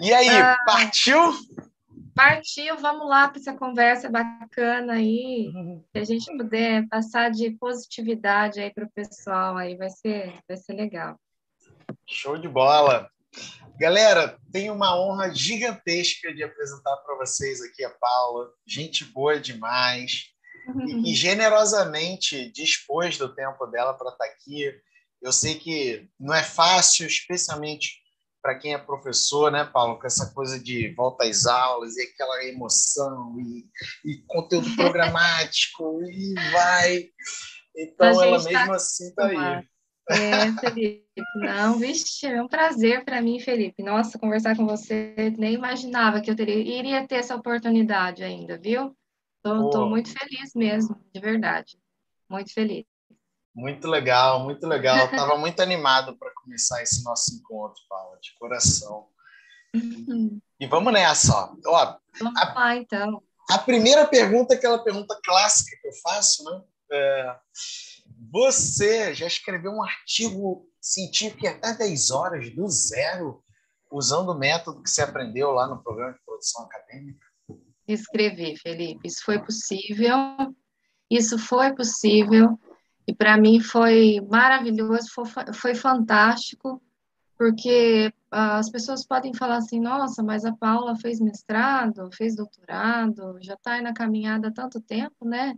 E aí, ah, partiu? Partiu, vamos lá para essa conversa bacana aí. Se a gente puder passar de positividade aí para o pessoal, aí vai ser, vai ser legal. Show de bola. Galera, tenho uma honra gigantesca de apresentar para vocês aqui a Paula. Gente boa demais. E, e generosamente dispôs do tempo dela para estar tá aqui. Eu sei que não é fácil, especialmente para quem é professor, né, Paulo, com essa coisa de volta às aulas e aquela emoção e, e conteúdo programático e vai. Então, ela tá mesmo assim está aí. É, Felipe, não, vixe, é um prazer para mim, Felipe. Nossa, conversar com você, nem imaginava que eu teria, iria ter essa oportunidade ainda, viu? Estou muito feliz mesmo, de verdade. Muito feliz. Muito legal, muito legal. Estava muito animado para começar esse nosso encontro, Paula, de coração. E vamos nessa. Ó, vamos a, lá, então. A primeira pergunta é aquela pergunta clássica que eu faço, né? É, você já escreveu um artigo científico em até 10 horas, do zero, usando o método que você aprendeu lá no programa de produção acadêmica? Escrevi, Felipe. Isso foi possível. Isso foi possível e para mim foi maravilhoso, foi, foi fantástico, porque ah, as pessoas podem falar assim, nossa, mas a Paula fez mestrado, fez doutorado, já está aí na caminhada há tanto tempo, né?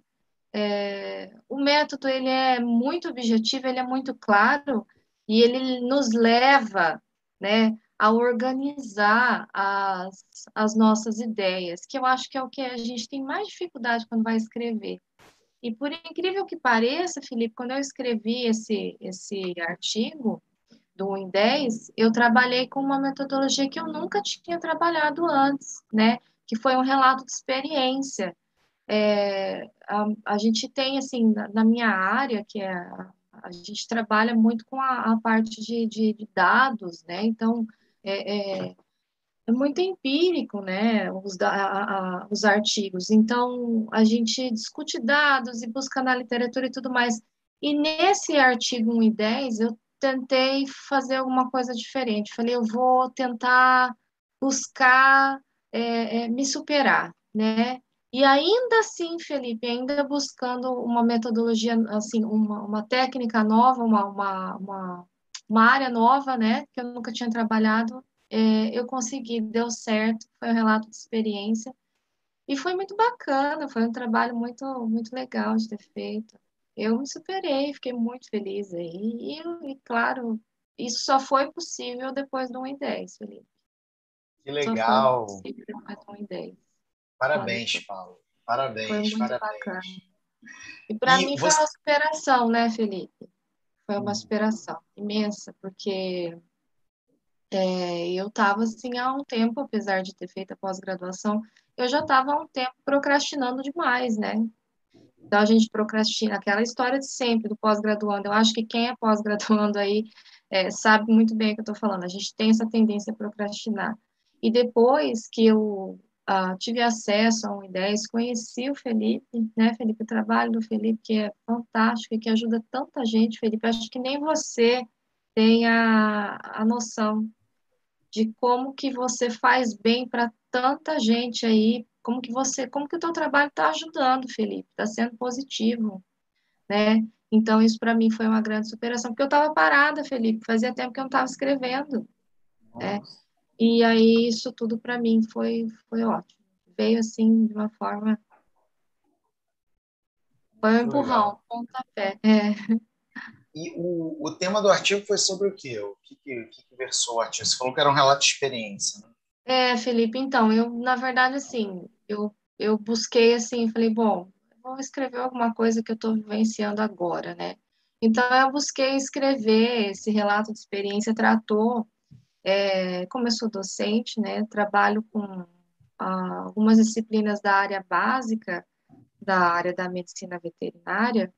É, o método ele é muito objetivo, ele é muito claro e ele nos leva, né, a organizar as, as nossas ideias, que eu acho que é o que a gente tem mais dificuldade quando vai escrever. E por incrível que pareça, Felipe, quando eu escrevi esse, esse artigo do 1 em 10, eu trabalhei com uma metodologia que eu nunca tinha trabalhado antes, né? Que foi um relato de experiência. É, a, a, gente tem, assim, na, na, minha área, que é a, a gente trabalha muito com a, a parte de, de, de, dados, né? Então, é, é é muito empírico, né, os, a, a, os artigos. Então, a gente discute dados e busca na literatura e tudo mais. E nesse artigo 1 e 10, eu tentei fazer alguma coisa diferente. Falei, eu vou tentar buscar é, é, me superar, né? E ainda assim, Felipe, ainda buscando uma metodologia, assim, uma, uma técnica nova, uma, uma, uma, uma área nova, né, que eu nunca tinha trabalhado, é, eu consegui, deu certo, foi um relato de experiência. E foi muito bacana, foi um trabalho muito, muito legal de ter feito. Eu me superei, fiquei muito feliz aí. E, e claro, isso só foi possível depois do 1 em 10, Felipe. Que legal. Só foi depois do 1 em 10. Parabéns, Paulo. Parabéns, foi muito parabéns. Bacana. E para mim você... foi uma superação, né, Felipe? Foi uma hum. superação imensa, porque é, eu estava assim há um tempo, apesar de ter feito a pós-graduação, eu já estava há um tempo procrastinando demais, né? Então a gente procrastina, aquela história de sempre do pós-graduando. Eu acho que quem é pós-graduando aí é, sabe muito bem o que eu estou falando. A gente tem essa tendência a procrastinar. E depois que eu uh, tive acesso a um ideias, conheci o Felipe, né, Felipe, o trabalho do Felipe, que é fantástico e que ajuda tanta gente, Felipe. Acho que nem você tem a, a noção de como que você faz bem para tanta gente aí, como que você, como que o teu trabalho está ajudando, Felipe, está sendo positivo, né? Então isso para mim foi uma grande superação, porque eu estava parada, Felipe, fazia tempo que eu não estava escrevendo, né? E aí isso tudo para mim foi foi ótimo, veio assim de uma forma foi um empurrão, um pontapé. É. E o, o tema do artigo foi sobre o quê? O que, que, que versou o artigo? Você falou que era um relato de experiência, né? É, Felipe, então, eu, na verdade, assim, eu, eu busquei, assim, falei, bom, vou escrever alguma coisa que eu estou vivenciando agora, né? Então, eu busquei escrever esse relato de experiência, tratou, é, como eu sou docente, né, trabalho com ah, algumas disciplinas da área básica, da área da medicina veterinária,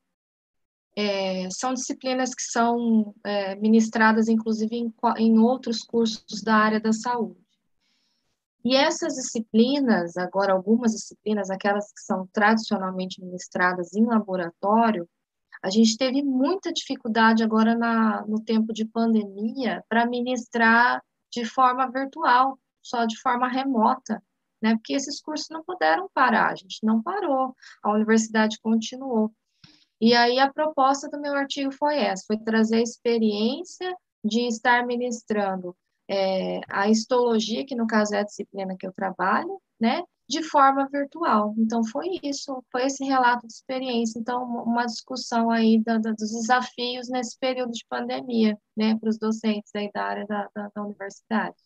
é, são disciplinas que são é, ministradas, inclusive, em, em outros cursos da área da saúde. E essas disciplinas, agora algumas disciplinas, aquelas que são tradicionalmente ministradas em laboratório, a gente teve muita dificuldade agora na, no tempo de pandemia para ministrar de forma virtual. só de forma remota, né? Porque esses cursos não puderam parar, a gente não parou, a universidade continuou. E aí a proposta do meu artigo foi essa, foi trazer a experiência de estar ministrando é, a histologia, que no caso é a disciplina que eu trabalho, né? de forma virtual. Então, foi isso, foi esse relato de experiência. Então, uma discussão aí da, da, dos desafios nesse período de pandemia, né, para os docentes aí da área da, da, da universidade.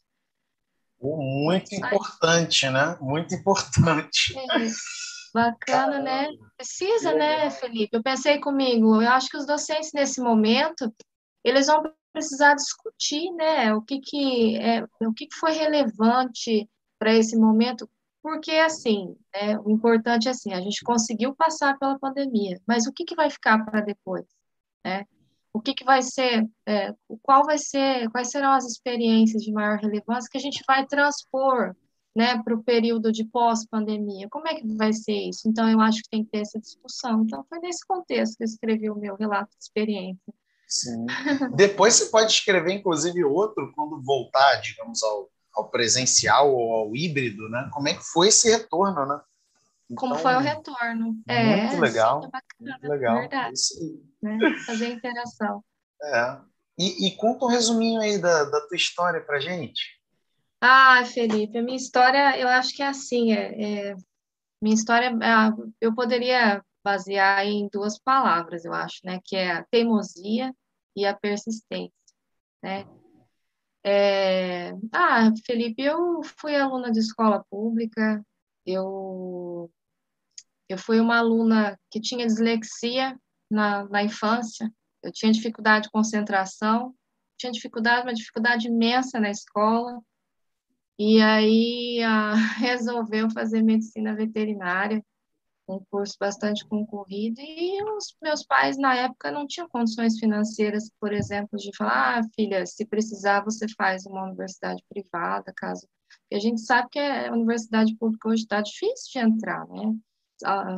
Muito importante, né? Muito importante. É. Bacana, né? Precisa, né, Felipe? Eu pensei comigo, eu acho que os docentes nesse momento, eles vão precisar discutir, né, o que que é, o que que foi relevante para esse momento, porque, assim, é, o importante é assim, a gente conseguiu passar pela pandemia, mas o que, que vai ficar para depois? Né? O que, que vai ser, é, qual vai ser, quais serão as experiências de maior relevância que a gente vai transpor né, para o período de pós-pandemia? Como é que vai ser isso? Então, eu acho que tem que ter essa discussão. Então, foi nesse contexto que eu escrevi o meu relato de experiência. Sim. Depois você pode escrever, inclusive, outro quando voltar, digamos, ao ao presencial ou ao híbrido, né? Como é que foi esse retorno, né? Então, Como foi o retorno? Muito é, legal. É bacana, muito legal. Verdade. Né? Fazer interação. É. E, e, conta um resuminho aí da, da tua história pra gente. Ah, Felipe, a minha história, eu acho que é assim, é, é minha história, é, eu poderia basear em duas palavras, eu acho, né, que é a teimosia e a persistência, né, é... Ah, Felipe, eu fui aluna de escola pública, eu, eu fui uma aluna que tinha dislexia na, na infância, eu tinha dificuldade de concentração, tinha dificuldade, uma dificuldade imensa na escola, e aí a, resolveu fazer medicina veterinária, um curso bastante concorrido, e os meus pais, na época, não tinham condições financeiras, por exemplo, de falar, ah, filha, se precisar, você faz uma universidade privada, caso... E a gente sabe que a universidade pública hoje está difícil de entrar, né?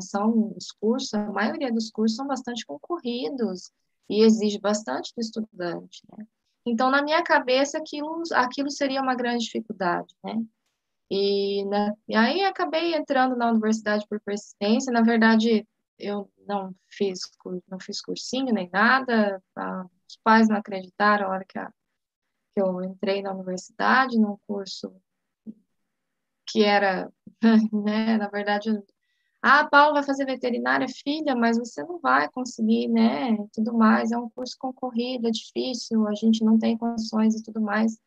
São os cursos, a maioria dos cursos são bastante concorridos e exige bastante do estudante, né? Então, na minha cabeça, aquilo, aquilo seria uma grande dificuldade, né? E, né, e aí acabei entrando na universidade por persistência. Na verdade, eu não fiz, não fiz cursinho nem nada. Tá? Os pais não acreditaram na hora que, a, que eu entrei na universidade, num curso que era, né, na verdade, ah, Paulo vai fazer veterinária, filha, mas você não vai conseguir, né, tudo mais, é um curso concorrido, é difícil, a gente não tem condições e tudo mais,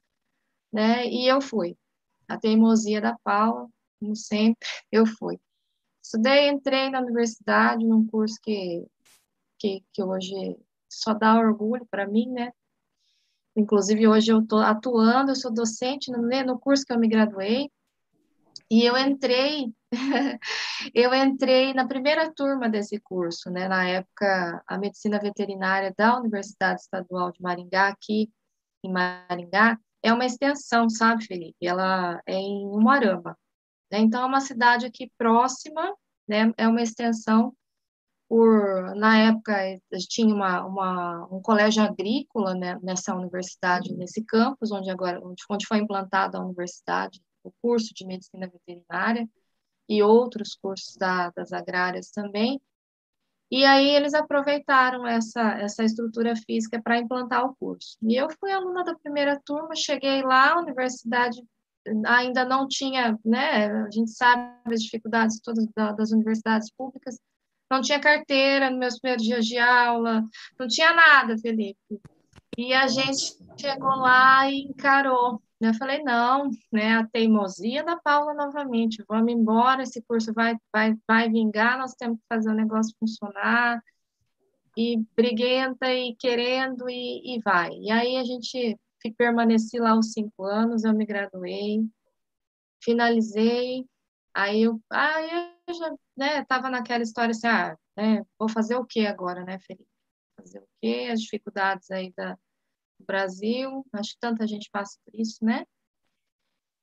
né, e eu fui a teimosia da Paula, como sempre, eu fui. Estudei, entrei na universidade, num curso que, que, que hoje só dá orgulho para mim, né? Inclusive, hoje eu estou atuando, eu sou docente no, né, no curso que eu me graduei, e eu entrei, eu entrei na primeira turma desse curso, né? Na época, a medicina veterinária da Universidade Estadual de Maringá, aqui em Maringá, é uma extensão, sabe, Felipe? Ela é em Umuarama. Né? Então, é uma cidade aqui próxima, né? É uma extensão por... Na época, tinha uma, uma, um colégio agrícola né? nessa universidade, nesse campus, onde agora onde, onde foi implantada a universidade, o curso de medicina veterinária e outros cursos da, das agrárias também. E aí eles aproveitaram essa, essa estrutura física para implantar o curso. E eu fui aluna da primeira turma, cheguei lá, a universidade ainda não tinha, né, a gente sabe as dificuldades todas das universidades públicas, não tinha carteira nos meus primeiros dias de aula, não tinha nada, Felipe. E a gente chegou lá e encarou eu falei, não, né, a teimosia da Paula novamente, vamos embora, esse curso vai, vai, vai vingar, nós temos que fazer o negócio funcionar, e briguenta, e querendo, e, e vai. E aí a gente permaneci lá os cinco anos, eu me graduei, finalizei, aí eu, aí eu já, né, tava naquela história assim, ah, né, vou fazer o que agora, né, Felipe? Fazer o quê? As dificuldades aí da Brasil, acho que tanta gente passa por isso, né?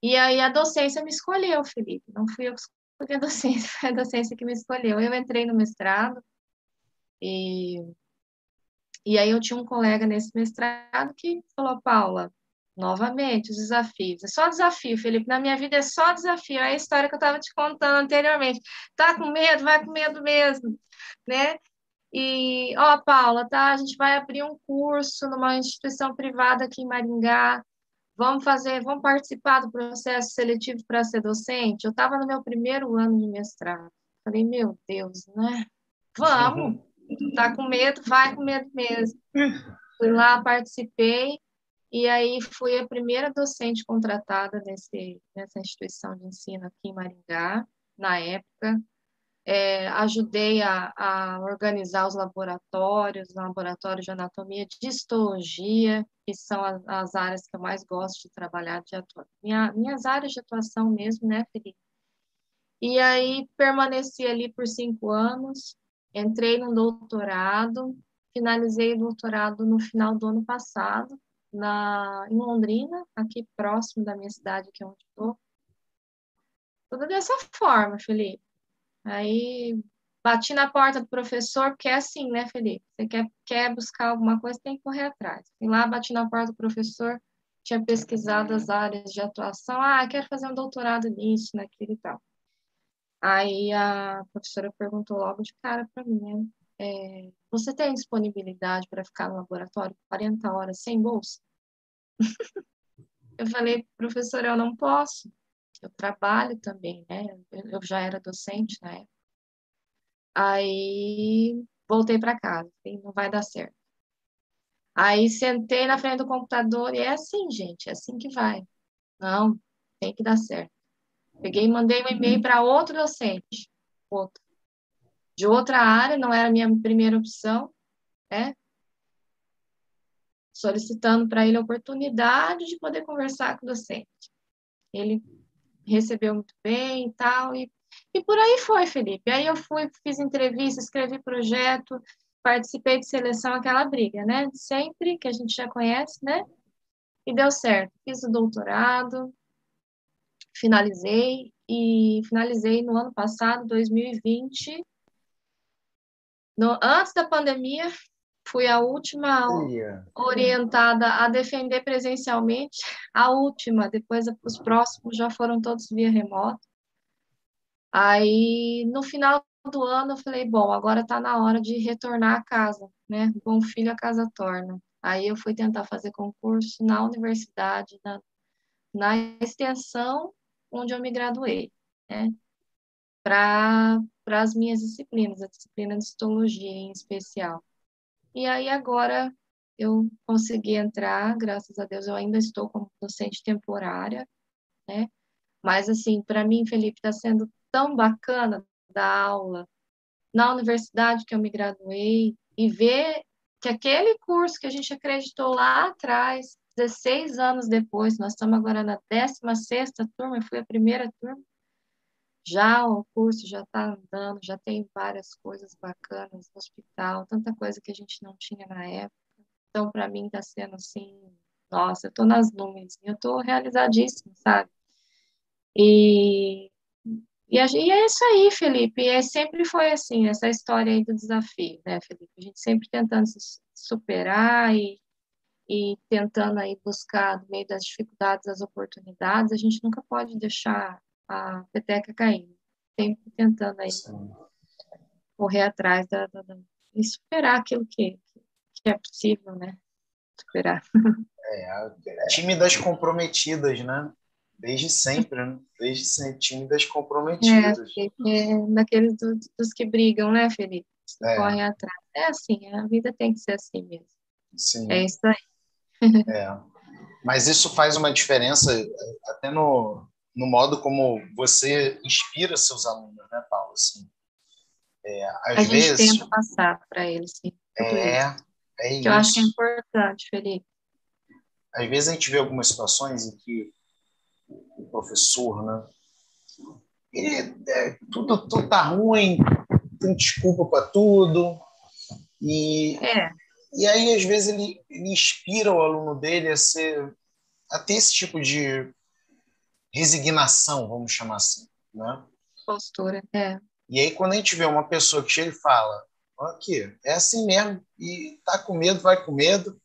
E aí a docência me escolheu, Felipe, não fui eu que escolhi a docência, foi a docência que me escolheu. Eu entrei no mestrado e, e aí eu tinha um colega nesse mestrado que falou, Paula, novamente, os desafios. É só desafio, Felipe. Na minha vida é só desafio. É a história que eu estava te contando anteriormente. Tá com medo? Vai com medo mesmo, né? E, ó, Paula, tá? A gente vai abrir um curso numa instituição privada aqui em Maringá. Vamos fazer, vamos participar do processo seletivo para ser docente? Eu estava no meu primeiro ano de mestrado. Falei, meu Deus, né? Vamos. Tá com medo? Vai com medo mesmo. Fui lá, participei e aí fui a primeira docente contratada nesse, nessa instituição de ensino aqui em Maringá, na época. É, ajudei a, a, organizar os laboratórios, laboratório de anatomia, de histologia, que são as, as áreas que eu mais gosto de trabalhar, de. Minha, minhas áreas de atuação mesmo, né, Felipe? E aí permaneci ali por cinco anos, entrei no doutorado, finalizei o doutorado no final do ano passado, na, em Londrina, aqui próximo da minha cidade, que é onde estou. Tudo dessa forma, Felipe. Aí bati na porta do professor, porque é assim, né, Felipe? Você quer, quer buscar alguma coisa, tem que correr atrás. Fui lá, bati na porta do professor, tinha pesquisado as áreas de atuação. Ah, quero fazer um doutorado nisso, naquilo e tal. Aí a professora perguntou logo de cara para mim, né? É, você tem disponibilidade para ficar no laboratório 40 horas sem bolsa? eu falei, professora, eu não posso. Eu trabalho também, né? Eu já era docente na época. Aí voltei para casa, falei, não vai dar certo. Aí sentei na frente do computador e é assim, gente, é assim que vai. Não, tem que dar certo. Peguei e mandei um e-mail para outro docente, outro de outra área, não era a minha primeira opção, né? Solicitando para ele a oportunidade de poder conversar com o docente. Ele recebeu muito bem e tal, e, e por aí foi, Felipe. Aí eu fui, fiz entrevista, escrevi projeto, participei de seleção, aquela briga, né? Sempre, que a gente já conhece, né? E deu certo. Fiz o doutorado, finalizei, e finalizei no ano passado, 2020, no, antes da pandemia, fui a última orientada a defender presencialmente, a última, depois os próximos já foram todos via remoto. Aí, no final do ano, eu falei, bom, agora está na hora de retornar a casa, né? Bom filho a casa torna. Aí eu fui tentar fazer concurso na universidade, na, na extensão onde eu me graduei, né? Para as minhas disciplinas, a disciplina de histologia em especial. E aí agora eu consegui entrar, graças a Deus eu ainda estou como docente temporária, né? Mas assim, para mim, Felipe, está sendo tão bacana dar aula na universidade que eu me graduei e ver que aquele curso que a gente acreditou lá atrás, 16 anos depois, nós estamos agora na 16ª turma, eu fui a primeira turma, já o curso já está andando, já tem várias coisas bacanas no hospital, tanta coisa que a gente não tinha na época. Então, para mim, está sendo assim, nossa, eu estou nas nuvens, eu estou realizadíssima, sabe? E, e, e, é isso aí, Felipe, e é, sempre foi assim, essa história aí do desafio, né, Felipe? A gente sempre tentando se superar e, e tentando aí buscar, no meio das dificuldades, as oportunidades, a gente nunca pode deixar a peteca caindo. Sempre tentando aí Sim. correr atrás da, da, da, e superar aquilo que, que é possível, né? Superar. É, tímidas comprometidas, né? Desde sempre, né? Desde sempre, tímidas comprometidas. É, é daqueles do, dos que brigam, né, Felipe? É. Correm atrás. É assim, a vida tem que ser assim mesmo. Sim. É isso aí. É. Mas isso faz uma diferença até no, no modo como você inspira seus alunos, né, Paulo? Assim, é, às a vezes, gente tenta passar para eles, sim. É, é que isso. eu acho que é importante, Felipe. Às vezes a gente vê algumas situações em que o professor, né, ele, é, tudo, tudo tá ruim, tem desculpa para tudo, e, é. e aí às vezes ele, ele inspira o aluno dele a ser a ter esse tipo de resignação, vamos chamar assim, né? Postura, é. E aí quando a gente vê uma pessoa que chega e fala, aqui, é assim mesmo, e tá com medo, vai com medo,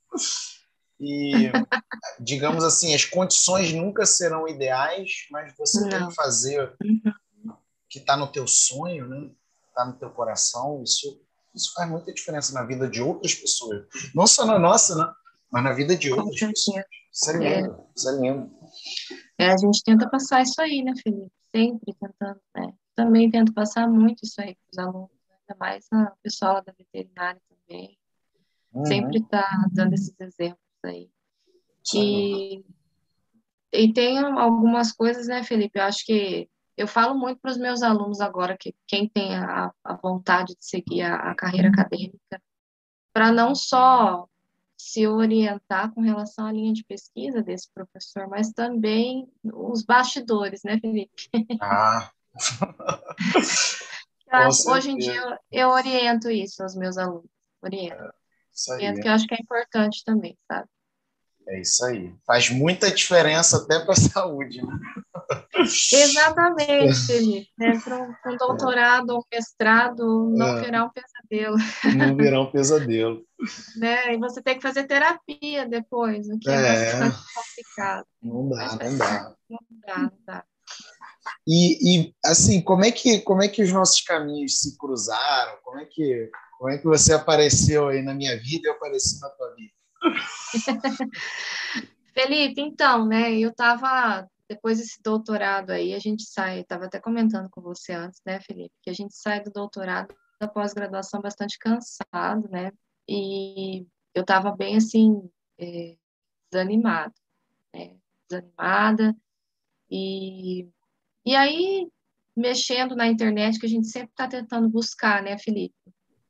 e, digamos assim, as condições nunca serão ideais, mas você Não. tem que fazer o que está no teu sonho, né? Está no teu coração. Isso, isso faz muita diferença na vida de outras pessoas. Não só na nossa, né? Mas na vida de outras pessoas. Isso é lindo. É. Isso é lindo. É, a gente tenta passar isso aí, né, Felipe? Sempre tentando, né? Também tento passar muito isso aí para os alunos, ainda mais a pessoal da veterinária também. Uhum. Sempre está dando esses exemplos aí. E, e tem algumas coisas, né, Felipe? Eu acho que eu falo muito para os meus alunos agora que quem tem a, a vontade de seguir a, a carreira acadêmica, para não só se orientar com relação à linha de pesquisa desse professor, mas também os bastidores, né, Felipe? Ah. acho, hoje em dia eu, eu, oriento isso aos meus alunos, oriento. É, oriento que eu acho que é importante também, sabe? É isso aí. Faz muita diferença até para a saúde, né? Exatamente, Felipe. É, para um, doutorado um mestrado não é. virar um pesadelo. Não virar um pesadelo. né? E você tem que fazer terapia depois, o que é, é bastante complicado. Não dá, não dá. Não dá, não dá. E, e, assim, como é que como é que os nossos caminhos se cruzaram? Como é que como é que você apareceu aí na minha vida e eu apareci na tua vida? Felipe, então, né, eu estava, depois desse doutorado aí, a gente sai, estava até comentando com você antes, né, Felipe, que a gente sai do doutorado da pós-graduação bastante cansado, né, e eu estava bem, assim, é, desanimada, né, desanimada, e, e aí, mexendo na internet, que a gente sempre está tentando buscar, né, Felipe,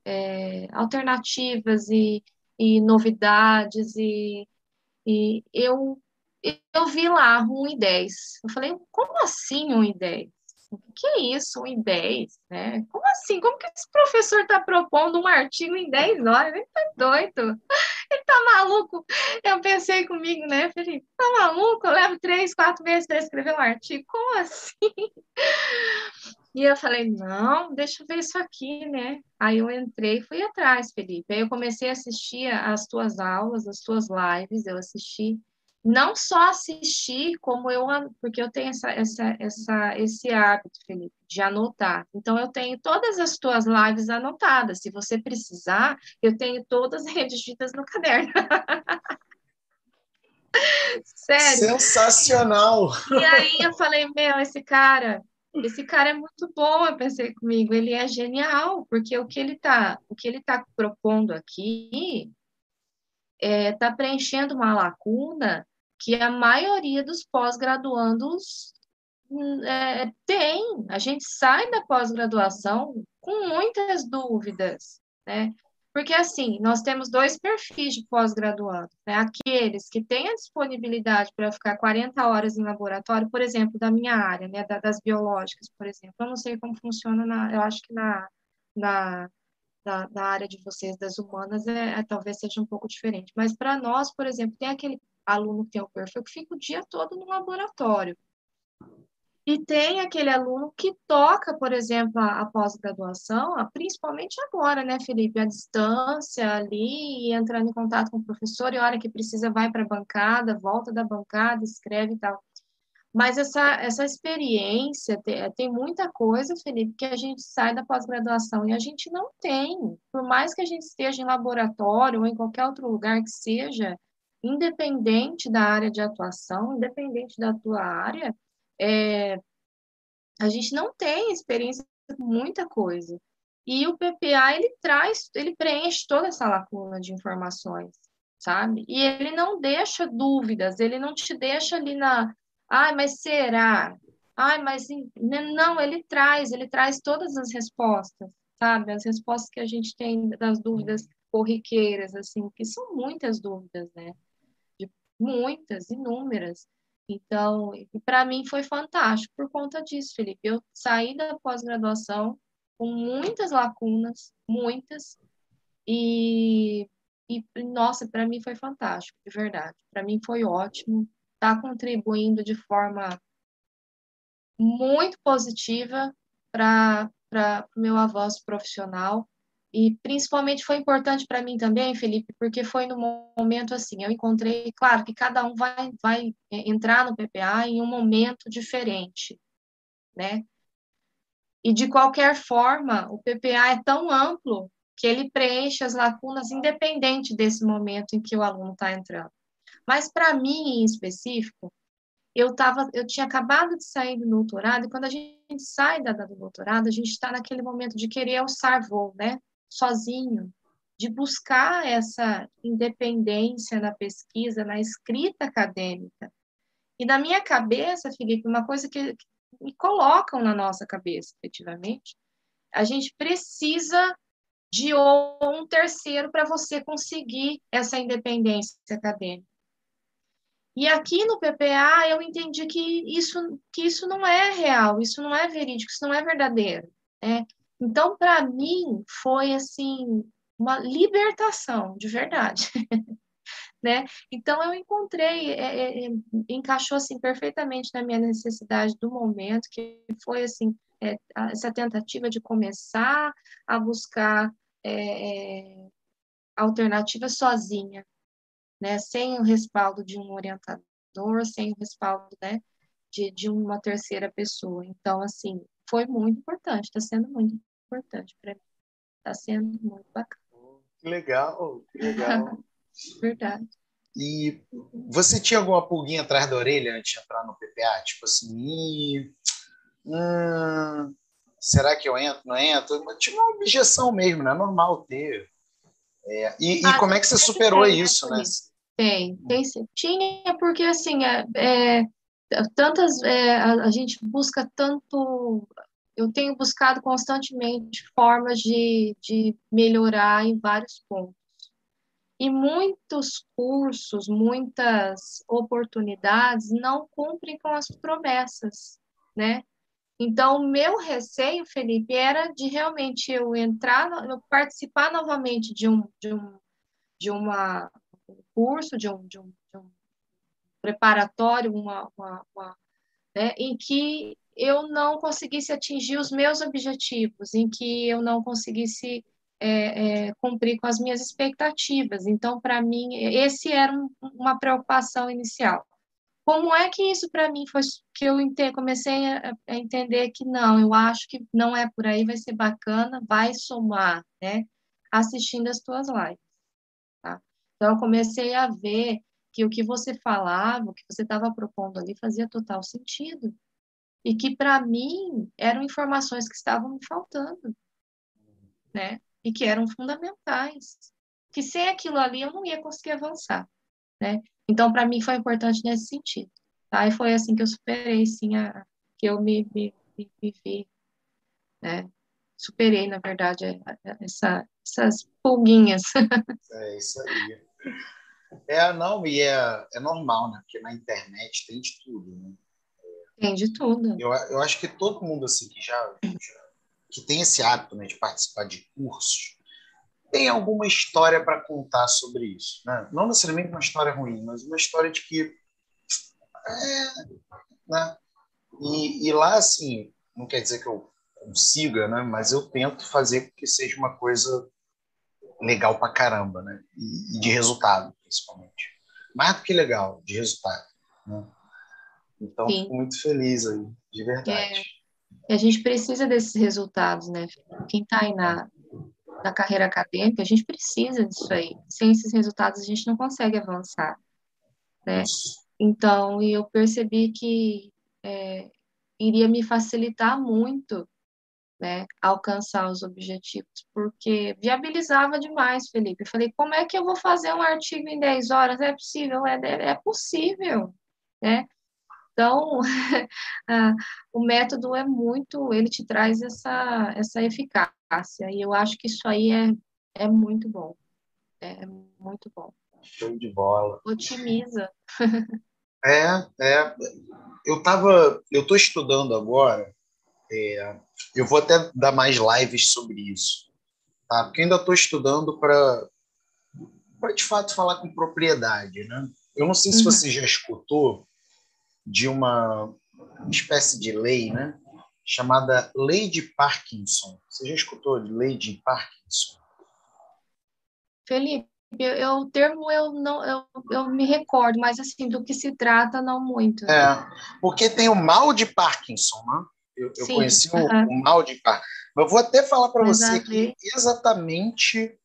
é, alternativas e e novidades, e, e eu, eu vi lá 1 e 10. Eu falei, como assim 1 e 10? O que é isso, 1 e 10? Né? Como assim? Como que esse professor está propondo um artigo em 10 horas? Ele está doido. Ele tá maluco. Eu pensei comigo, né, Felipe? Tá maluco? Eu levo três, quatro meses para escrever um artigo. Como assim? E eu falei, não, deixa eu ver isso aqui, né? Aí eu entrei e fui atrás, Felipe. Aí eu comecei a assistir as tuas aulas, as tuas lives, eu assisti. Não só assisti, como eu, porque eu tenho essa, essa, essa, esse hábito, Felipe, de anotar. Então, eu tenho todas as tuas lives anotadas. Se você precisar, eu tenho todas redigidas no caderno. Sério. Sensacional! E aí eu falei, meu, esse cara, esse cara é muito bom, eu pensei comigo, ele é genial, porque o que ele está, o que ele tá propondo aqui está é, tá preenchendo uma lacuna que a maioria dos pós-graduandos hum, é, tem. A gente sai da pós-graduação com muitas dúvidas, né? Porque, assim, nós temos dois perfis de pós-graduando, né? Aqueles que têm a disponibilidade para ficar 40 horas em laboratório, por exemplo, da minha área, né? das biológicas, por exemplo. Eu não sei como funciona, na, eu acho que na, na, na, na área de vocês, das humanas, é, é talvez seja um pouco diferente. Mas para nós, por exemplo, tem aquele aluno que tem o perfil que fica o dia todo no laboratório. E tem aquele aluno que toca, por exemplo, a, a pós-graduação, principalmente agora, né, Felipe? A distância ali, entrando em contato com o professor, e a hora que precisa vai para a bancada, volta da bancada, escreve e tal. Mas essa, essa experiência, tem, tem muita coisa, Felipe, que a gente sai da pós-graduação e a gente não tem. Por mais que a gente esteja em laboratório ou em qualquer outro lugar que seja, independente da área de atuação, independente da tua área, é, a gente não tem experiência com muita coisa. E o PPA, ele traz, ele preenche toda essa lacuna de informações, sabe? E ele não deixa dúvidas, ele não te deixa ali na, ai, mas será? Ai, mas não, ele traz, ele traz todas as respostas, sabe? As respostas que a gente tem das dúvidas corriqueiras, assim, que são muitas dúvidas, né? Muitas, inúmeras. Então, para mim foi fantástico por conta disso, Felipe. Eu saí da pós-graduação com muitas lacunas, muitas, e, e nossa, para mim foi fantástico, de verdade. Para mim foi ótimo. Está contribuindo de forma muito positiva para o meu avanço profissional. E principalmente foi importante para mim também, Felipe, porque foi no momento assim, eu encontrei, claro que cada um vai, vai é, entrar no PPA em um momento diferente, né? E de qualquer forma, o PPA é tão amplo que ele preenche as lacunas independente desse momento em que o aluno está entrando. Mas para mim, em específico, eu tava, eu tinha acabado de sair do doutorado, e quando a gente sai da, do doutorado, a gente está naquele momento de querer alçar voo, né? Sozinho, de buscar essa independência na pesquisa, na escrita acadêmica. E na minha cabeça, Felipe, uma coisa que, me colocam na nossa cabeça, efetivamente, a gente precisa de um terceiro para você conseguir essa independência acadêmica. E aqui no PPA eu entendi que isso, que isso não é real, isso não é verídico, isso não é verdadeiro. Né? Então, para mim, foi assim uma libertação, de verdade. né? Então, eu encontrei, é, é, é, encaixou assim perfeitamente na minha necessidade do momento, que foi assim é, essa tentativa de começar a buscar é, é, alternativas sozinha, né, sem o respaldo de um orientador, sem o respaldo, né, de, de uma terceira pessoa. Então, assim, foi muito importante, está sendo muito importante para mim. Está sendo muito bacana. Que legal, que legal. Verdade. E você tinha alguma pulguinha atrás da orelha antes de entrar no PPA? Tipo assim, hum, será que eu entro, não entro? Tinha uma objeção mesmo, não é normal ter. É, e, ah, como é que você superou tem, isso, né? Tem, tem sim. Tinha, porque assim, é, é tantas, é, a, a, gente busca tanto, eu tenho buscado constantemente formas de, de melhorar em vários pontos. E muitos cursos, muitas oportunidades não cumprem com as promessas, né? Então, meu receio, Felipe, era de realmente eu entrar, eu participar novamente de um, de um, de uma curso, de um, de um, de um preparatório, uma, uma, uma né, em que eu não conseguisse atingir os meus objetivos, em que eu não conseguisse é, é, cumprir com as minhas expectativas. Então, para mim, esse era um, uma preocupação inicial. Como é que isso para mim foi que eu comecei a, a, entender que não, eu acho que não é por aí, vai ser bacana, vai somar, né? Assistindo as tuas lives. Então, eu comecei a ver que o que você falava, o que você estava propondo ali, fazia total sentido. E que, para mim, eram informações que estavam me faltando, né? E que eram fundamentais. Que sem aquilo ali eu não ia conseguir avançar, né? Então, para mim, foi importante nesse sentido. Tá? E foi assim que eu superei, sim, a, que eu me, me, me, me vi, né? Superei, na verdade, essa, essas pulguinhas. É isso aí. É, não, e é, é normal, né? Porque na internet tem de tudo, né? Tem de tudo. Eu, eu acho que todo mundo, assim, que já, já que tem esse hábito né, de participar de cursos, tem alguma história para contar sobre isso. Né? Não necessariamente uma história ruim, mas uma história de que. É, né? e, e lá, assim, não quer dizer que eu consiga, né? mas eu tento fazer que seja uma coisa legal pra caramba, né? E de resultado, principalmente. Mais do que legal, de resultado. Né? Então, Sim. fico muito feliz aí, de verdade. É. a gente precisa desses resultados, né? Quem está aí na, na carreira acadêmica, a gente precisa disso aí. Sem esses resultados, a gente não consegue avançar, né? Então, eu percebi que é, iria me facilitar muito né, alcançar os objetivos, porque viabilizava demais, Felipe. Eu falei, como é que eu vou fazer um artigo em 10 horas? É possível? É, é possível, né? Então, o método é muito, ele te traz essa, essa eficácia, e eu acho que isso aí é, é muito bom, é muito bom. Show de bola. Otimiza. É, é. Eu tava, eu estou estudando agora é, eu vou até dar mais lives sobre isso, tá? Porque ainda estou estudando para, de fato, falar com propriedade, né? Eu não sei se uhum. você já escutou de uma espécie de lei, né? Chamada Lei de Parkinson. Você já escutou de Lei de Parkinson? Felipe, eu, o termo eu não eu, eu me recordo, mas assim, do que se trata, não muito. É, porque tem o mal de Parkinson, né? Eu, eu conheci o, o, mal de Parkinson. Eu vou até falar para você aqui exatamente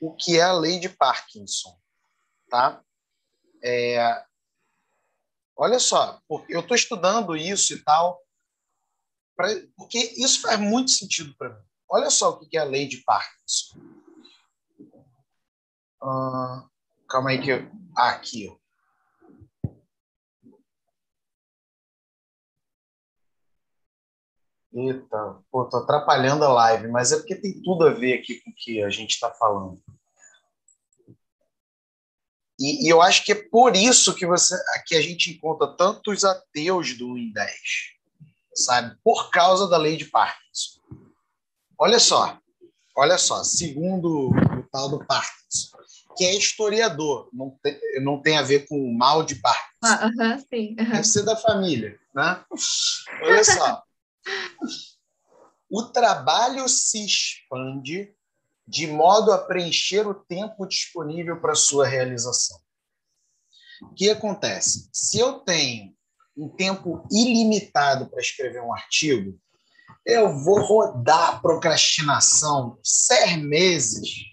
o que é a lei de Parkinson, tá? É, olha só, eu estou estudando isso e tal, pra, porque isso faz muito sentido para mim. Olha só o que é a lei de Parkinson. Uh, calma aí que eu... Ah, aqui, ó. Eita, pô, tô atrapalhando a live, mas é porque tem tudo a ver aqui com o que a gente está falando. E, e, eu acho que é por isso que você que a gente encontra tantos ateus do 1 em 10, sabe? Por causa da lei de Parkinson. Olha só, olha só, segundo o tal do Parkinson, que é historiador, não tem, não tem a ver com o mal de Parkinson. Ah, uh -huh, sim. Uh -huh. Deve ser da família, né? Olha só. O trabalho se expande de modo a preencher o tempo disponível para sua realização. O que acontece? Se eu tenho um tempo ilimitado para escrever um artigo, eu vou rodar procrastinação seis meses,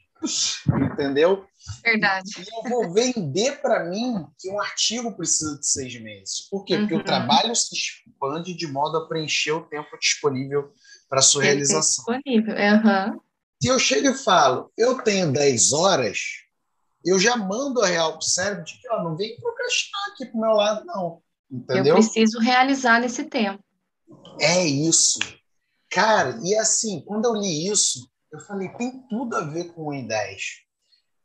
entendeu? Verdade. E eu vou vender para mim que um artigo precisa de seis meses. Por quê? Porque uhum. o trabalho se expande de modo a preencher o tempo disponível para sua realização. Disponível, uhum. Se eu chego e falo, eu tenho 10 horas, eu já mando a real para o cérebro de que ó, não vem procrastinar aqui para o meu lado, não. Entendeu? Eu preciso realizar nesse tempo. É isso. Cara, e assim, quando eu li isso, eu falei, tem tudo a ver com o em 10.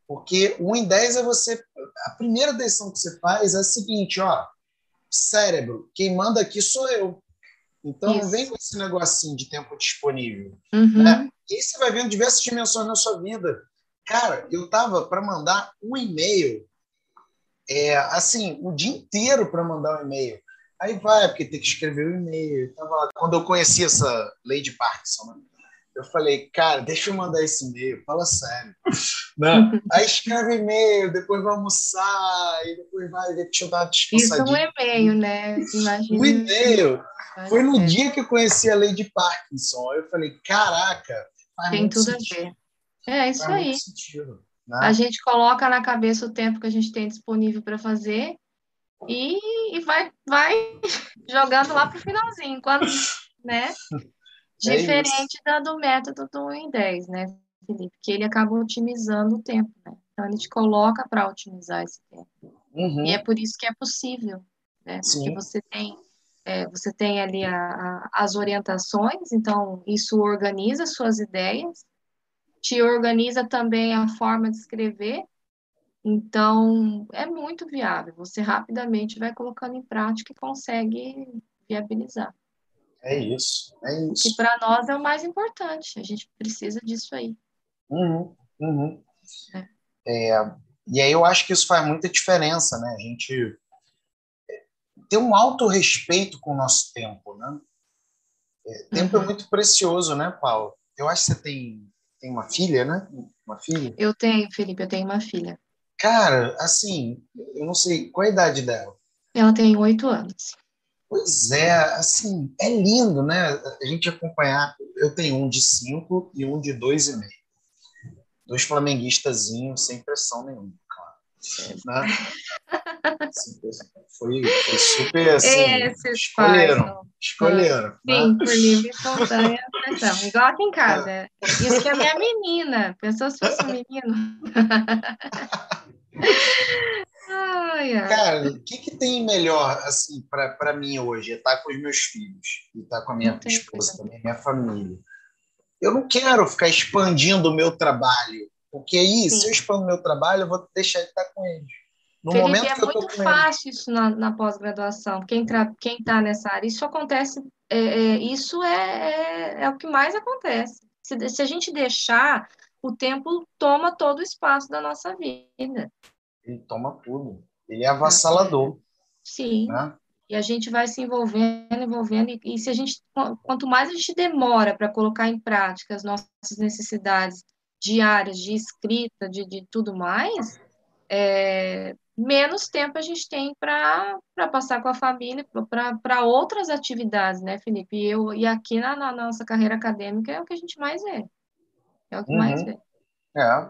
Porque o 1 em 10 é você. A primeira decisão que você faz é a seguinte: ó, cérebro, quem manda aqui sou eu. Então Isso. não vem com esse negocinho de tempo disponível. Uhum. Né? E aí você vai vendo diversas dimensões na sua vida. Cara, eu tava para mandar um e-mail, é, assim, o dia inteiro para mandar um e-mail. Aí vai, porque tem que escrever o um e-mail. Quando eu conheci essa de Parkinson, né? Eu falei, cara, deixa eu mandar esse e-mail, fala sério. Né? Aí escreve e-mail, depois vai almoçar, e depois vai, deixa eu dar uma. Isso é um e-mail, né? Imagina. O e-mail foi no dia que eu conheci a de Parkinson. Eu falei, caraca, Tem tudo sentido. a ver. É, isso faz aí. Sentido, né? A gente coloca na cabeça o tempo que a gente tem disponível para fazer e, e vai, vai jogando lá para o finalzinho. Quando, né? É Diferente da do método do 1 em 10, né, Felipe? Que ele acaba otimizando o tempo, né? Então, ele te coloca para otimizar esse tempo. Uhum. E é por isso que é possível, né? Sim. Porque você tem, é, você tem ali a, a, as orientações, então isso organiza suas ideias, te organiza também a forma de escrever, então é muito viável. Você rapidamente vai colocando em prática e consegue viabilizar. É isso, é isso. Que para nós é o mais importante. A gente precisa disso aí. Uhum, uhum. É. É, e aí eu acho que isso faz muita diferença, né? A gente ter um alto respeito com o nosso tempo, né? É, tempo é uhum. é muito precioso, né, Paulo? Eu acho que você tem, tem uma filha, né? Uma filha? Eu tenho, Felipe, eu tenho uma filha. Cara, assim, eu não sei qual a idade dela. Ela tem oito anos. Pois é, assim, é lindo, né? A gente acompanhar. Eu tenho um de cinco e um de dois e meio. Dois flamenguistazinhos, sem pressão nenhuma, claro. Né? Foi, foi super assim. Esses escolheram. Pais, escolheram. Sim, né? por livre e espontânea pressão. Igual aqui em casa. É. Isso que é minha menina. Pensou se fosse um menino? Ai, ai. Cara, o que, que tem melhor assim para mim hoje? É estar com os meus filhos e estar com a minha esposa também, minha família. Eu não quero ficar expandindo o meu trabalho, porque aí, Sim. se eu expando o meu trabalho, eu vou deixar de estar com eles. No Felipe, momento é que eu muito fácil isso na, na pós-graduação. Quem quem está nessa área, isso acontece. É, é, isso é, é, é, o que mais acontece. Se, se a gente deixar, o tempo toma todo o espaço da nossa vida ele toma tudo. Ele é avassalador. Sim. Né? E a gente vai se envolvendo, envolvendo, e, e se a gente, quanto mais a gente demora para colocar em prática as nossas necessidades diárias de escrita, de, de tudo mais, é, menos tempo a gente tem para passar com a família, para outras atividades, né, Felipe? E, eu, e aqui na, na, nossa carreira acadêmica é o que a gente mais vê. É o que uhum. mais vê. É.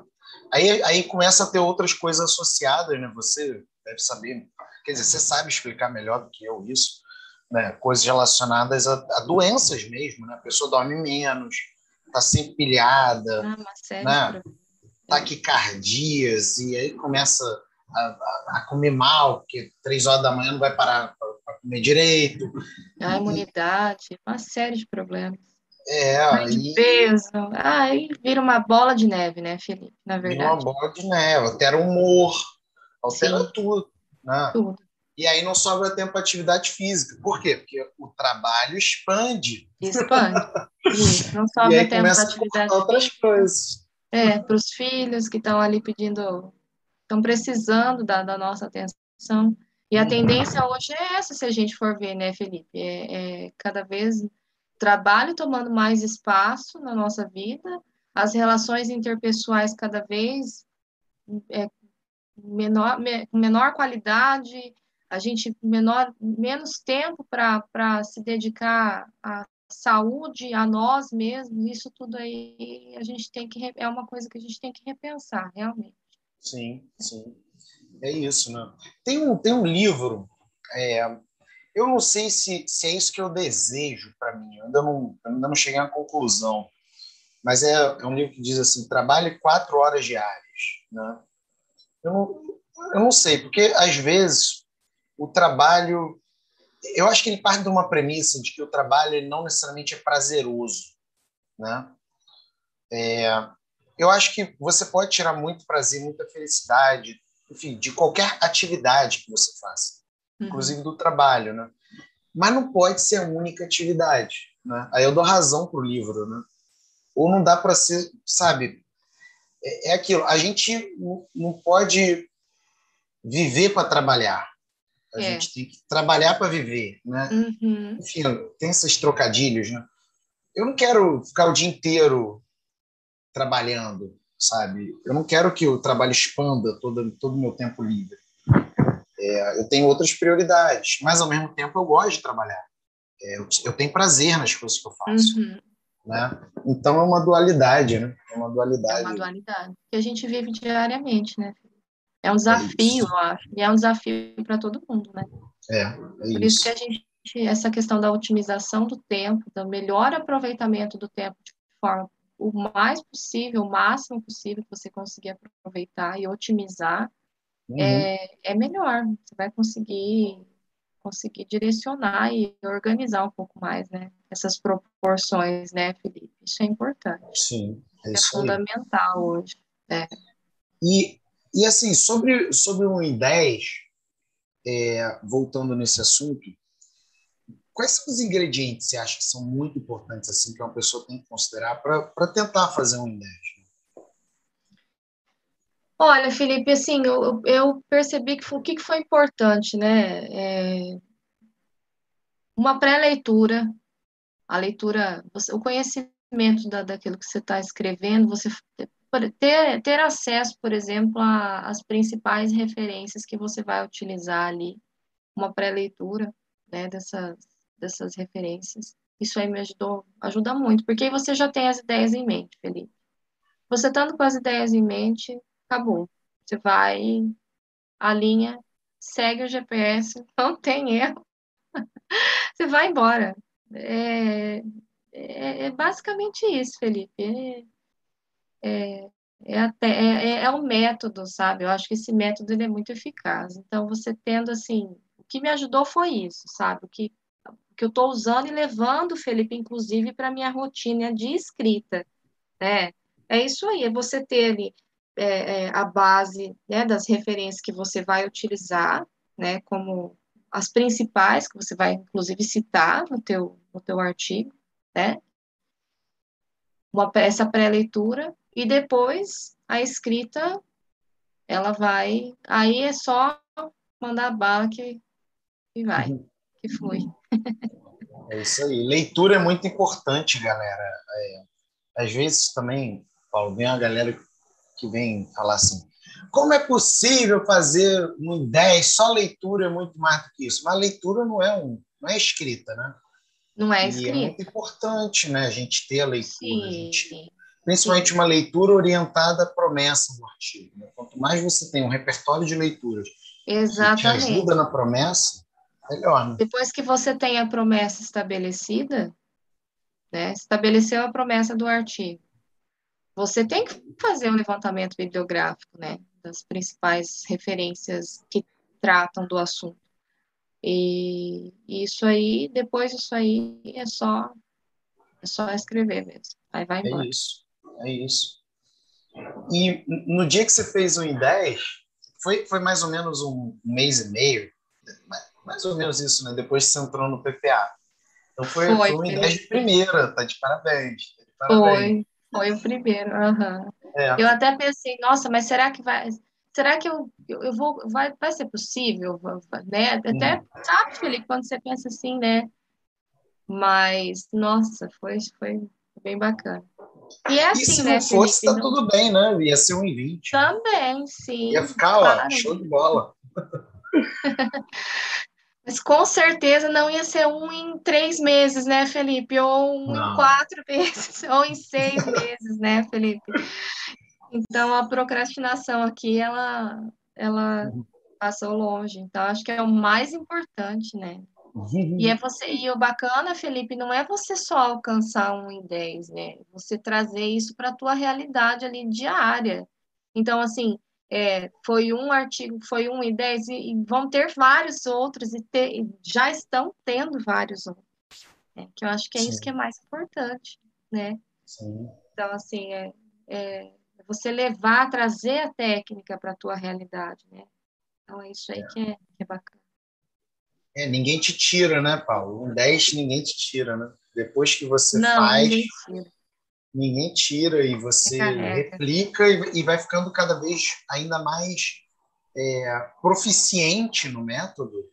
Aí, aí começa a ter outras coisas associadas, né? Você deve saber, quer dizer, você sabe explicar melhor do que eu isso, né? Coisas relacionadas a, a doenças mesmo, né? A pessoa dorme menos, está sempre pilhada, ah, né? taquicardias, e aí começa a, a, comer mal, porque três horas da manhã não vai parar para comer direito. A imunidade, uma série de problemas. É, aí... peso. Aí vira uma bola de neve, né, Felipe? Na verdade. Vira uma bola de neve, altera o humor, altera Sim. tudo. Né? Tudo. E aí não sobra tempo para atividade física. Por quê? Porque o trabalho expande. Expande. Isso, não sobra tempo para atividade outras coisas. É, para os filhos que estão ali pedindo, estão precisando da, da nossa atenção. E a uhum. tendência hoje é essa, se a gente for ver, né, Felipe? É, é cada vez trabalho tomando mais espaço na nossa vida, as relações interpessoais cada vez é, menor, me, menor qualidade, a gente menor, menos tempo para se dedicar à saúde, a nós mesmos, isso tudo aí a gente tem que é uma coisa que a gente tem que repensar, realmente. Sim, sim. É isso, né? Tem um, tem um livro é, eu não sei se, se é isso que eu desejo para mim, eu ainda não, eu ainda não cheguei à conclusão, mas é, é um livro que diz assim: trabalhe quatro horas diárias. Né? Eu, não, eu não sei, porque às vezes o trabalho. Eu acho que ele parte de uma premissa de que o trabalho não necessariamente é prazeroso. Né? É, eu acho que você pode tirar muito prazer, muita felicidade, enfim, de qualquer atividade que você faça inclusive do trabalho, né? Mas não pode ser a única atividade, né? Aí eu dou razão pro livro, né? Ou não dá para ser, sabe? É, é, aquilo. A gente não pode viver para trabalhar. A é. gente tem que trabalhar para viver, né? Uhum. Enfim, tem esses trocadilhos, né? Eu não quero ficar o dia inteiro trabalhando, sabe? Eu não quero que o trabalho expanda todo todo o meu tempo livre. É, eu tenho outras prioridades, mas ao mesmo tempo eu gosto de trabalhar. É, eu, eu, tenho prazer nas coisas que eu faço. Uhum. Né? Então é uma dualidade, né? É uma dualidade. É uma dualidade que a gente vive diariamente, né? É um desafio, é eu acho. E é um desafio para todo mundo, né? É, é Por isso. isso que a gente, essa questão da otimização do tempo, do melhor aproveitamento do tempo de forma o mais possível, o máximo possível que você conseguir aproveitar e otimizar, uhum. é, é melhor. Você vai conseguir conseguir direcionar e organizar um pouco mais, né? Essas proporções, né, Felipe? Isso é importante. Sim, é, é fundamental hoje. É. E, e assim, sobre, sobre o 1 em 10, é, voltando nesse assunto, quais são os ingredientes que você acha que são muito importantes assim que uma pessoa tem que considerar para tentar fazer um 10? Olha, Felipe, assim, eu, eu percebi que o que foi importante, né? É uma pré-leitura, a leitura, o conhecimento da, daquilo que você está escrevendo, você ter, ter acesso, por exemplo, às principais referências que você vai utilizar ali, uma pré-leitura, né, dessas, dessas referências. Isso aí me ajudou, ajuda muito, porque aí você já tem as ideias em mente, Felipe. Você estando com as ideias em mente, acabou. Você vai, alinha, segue o GPS, não tem erro. Você vai embora. É, é, é basicamente isso, Felipe. É, é, é, até, é, é, é um método, sabe? Eu acho que esse método ele é muito eficaz. Então, você tendo assim, o que me ajudou foi isso, sabe? O que, que eu estou usando e levando, Felipe, inclusive, para minha rotina de escrita, né? É isso aí, é você ter ali é, é, a base né, das referências que você vai utilizar, né, como as principais, que você vai, inclusive, citar no teu, no teu artigo, né, uma, essa pré-leitura, e depois a escrita, ela vai, aí é só mandar a bala que, que vai, uhum. Que flui. É isso aí. Leitura é muito importante, galera. É, às vezes também Paulo, vem uma galera que vem falar assim, como é possível fazer um 10? Só leitura é muito mais do que isso. Mas leitura não é, um, não é escrita, né? Não é escrita. E é muito importante né, a gente ter a leitura. A gente, principalmente Sim. uma leitura orientada à promessa no artigo. Né? Quanto mais você tem um repertório de leituras Exatamente. que te ajuda na promessa, melhor. Né? Depois que você tem a promessa estabelecida, né, estabeleceu a promessa do artigo, você tem que fazer um levantamento bibliográfico, né? das principais referências que tratam do assunto. E isso aí, depois disso aí, é só, é só escrever mesmo. Aí vai embora. É isso, é isso. E no dia que você fez o IN10, foi, foi mais ou menos um mês e meio, mais ou menos isso, né? Depois que você entrou no PPA. Então foi, foi, foi IN10 de primeira, tá de parabéns. Tá de parabéns. Foi. Foi o primeiro, uhum. é. Eu até pensei, nossa, mas será que vai. Será que eu, eu, eu vou. Vai, vai ser possível? Né? Até hum. sabe, Felipe, quando você pensa assim, né? Mas, nossa, foi, foi bem bacana. E é assim, e se né, não fosse, Felipe, tá não... tudo bem, né? Ia ser um 20. Também, sim. Ia ficar, ó, show de bola. Mas com certeza não ia ser um em três meses, né, Felipe? Ou um não. em quatro meses, ou em seis meses, né, Felipe? Então a procrastinação aqui, ela, ela passou longe. Então, acho que é o mais importante, né? E é você, e o bacana, Felipe, não é você só alcançar um em dez, né? Você trazer isso para a tua realidade ali diária. Então, assim, é, foi um artigo, foi um e dez, e, e vão ter vários outros, e, ter, já estão tendo vários outros. Né? Que eu acho que é Sim. isso que é mais importante, né? Sim. Então, assim, é, é você levar, trazer a técnica para a tua realidade, né? Então, é isso aí é. Que, é, que é bacana. É, ninguém te tira, né, Paulo? Um 10 ninguém te tira, né? Depois que você Não, faz, ninguém tira ninguém tira e você replica e, e, vai ficando cada vez ainda mais é, proficiente no método.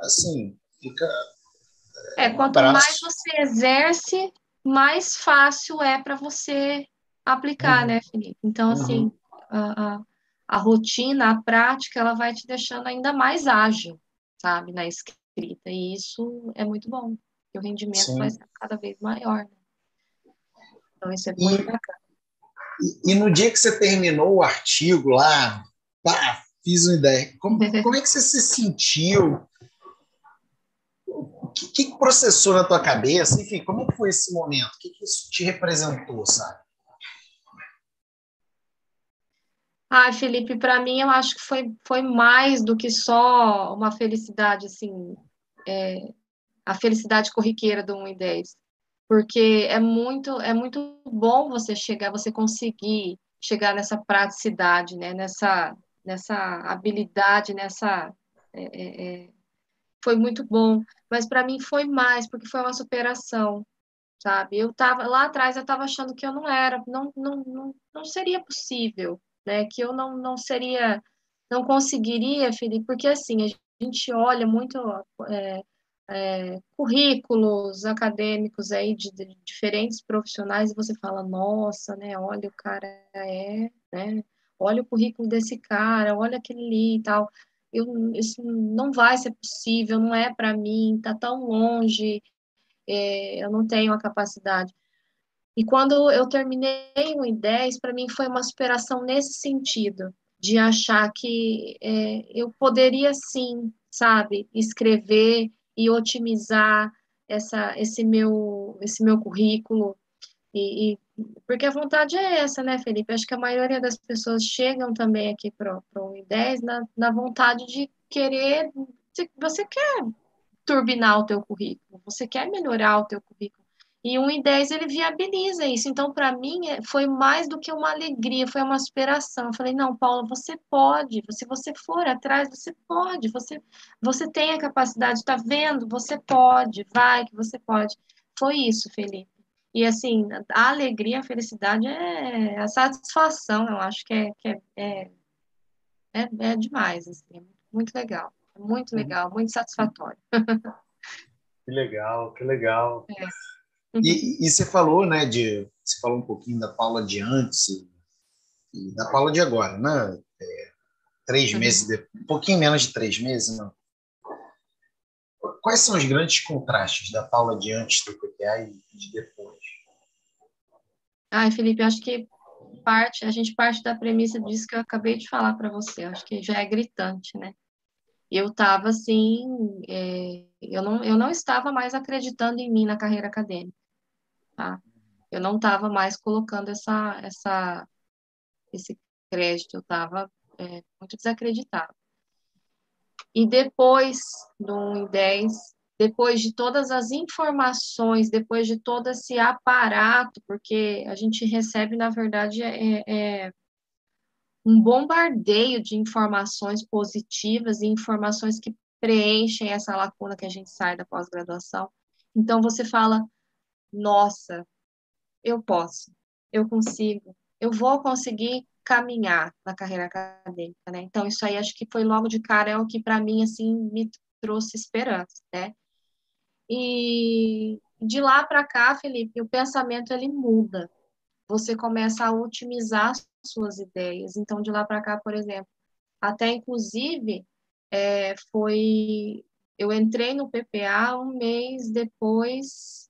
Assim, fica. É, um quanto abraço. mais você exerce, mais fácil é para você aplicar, uhum. né, Felipe? Então, assim, uhum. a, a, a, rotina, a prática, ela vai te deixando ainda mais ágil, sabe, na escrita. E isso é muito bom, porque o rendimento Sim. vai ser cada vez maior. Né? Então, isso é muito e, bacana. E, e, no dia que você terminou o artigo lá, pá, fiz uma ideia. Como, como é que você se sentiu? O que, que, processou na tua cabeça? Enfim, como é foi esse momento? O que, que isso te representou, sabe? Ah, Felipe, para mim eu acho que foi, foi mais do que só uma felicidade, assim, é, a felicidade corriqueira do 1 e 10 porque é muito é muito bom você chegar, você conseguir chegar nessa praticidade, né? Nessa nessa habilidade, nessa é, é, é foi muito bom, mas para mim foi mais porque foi uma superação, sabe? Eu tava lá atrás eu estava achando que eu não era, não, não, não, não seria possível, né? Que eu não, não seria, não conseguiria, Felipe, porque assim a gente olha muito é, é, currículos acadêmicos aí de, de, diferentes profissionais e você fala, nossa, né, olha o cara é, né, olha o currículo desse cara, olha aquele ali e tal, eu, isso não vai ser possível, não é para mim, tá tão longe, é, eu não tenho a capacidade. E quando eu terminei o I10, para mim foi uma superação nesse sentido, de achar que é, eu poderia sim, sabe, escrever e otimizar essa, esse, meu, esse meu currículo. E, e, porque a vontade é essa, né, Felipe? Acho que a maioria das pessoas chegam também aqui para o I10 na, na vontade de querer. Você quer turbinar o teu currículo, você quer melhorar o teu currículo. E um e 10 ele viabiliza isso. Então, para mim, é, foi mais do que uma alegria, foi uma aspiração. Eu falei, não, Paula, você pode. Se você for atrás, você pode. Você, você tem a capacidade, está vendo? Você pode, vai que você pode. Foi isso, Felipe. E assim, a alegria, a felicidade é a satisfação, eu acho que é, que é, é, é, é demais, assim, é muito legal, é muito legal, muito satisfatório. Que legal, que legal. É. E, e, você falou, né, de você falou um pouquinho da Paula de antes e, e da Paula de agora, né? É, três uhum. meses, de, um pouquinho menos de três meses, não. Quais são os grandes contrastes da Paula de antes do PPA e de depois? Ai, Felipe, acho que parte, a gente parte da premissa disso que eu acabei de falar para você. Acho que já é gritante, né? Eu estava assim, é, eu, não, eu não estava mais acreditando em mim na carreira acadêmica, tá? Eu não estava mais colocando essa, essa, esse crédito, eu estava é, muito desacreditado. E depois do 10, depois de todas as informações, depois de todo esse aparato, porque a gente recebe, na verdade, é, é um bombardeio de informações positivas e informações que preenchem essa lacuna que a gente sai da pós-graduação. Então você fala: nossa, eu posso, eu consigo, eu vou conseguir caminhar na carreira acadêmica, né? Então isso aí acho que foi logo de cara é o que para mim assim me trouxe esperança, né? E de lá para cá, Felipe, o pensamento ele muda. Você começa a otimizar suas ideias. Então de lá para cá, por exemplo, até inclusive é, foi eu entrei no PPA um mês depois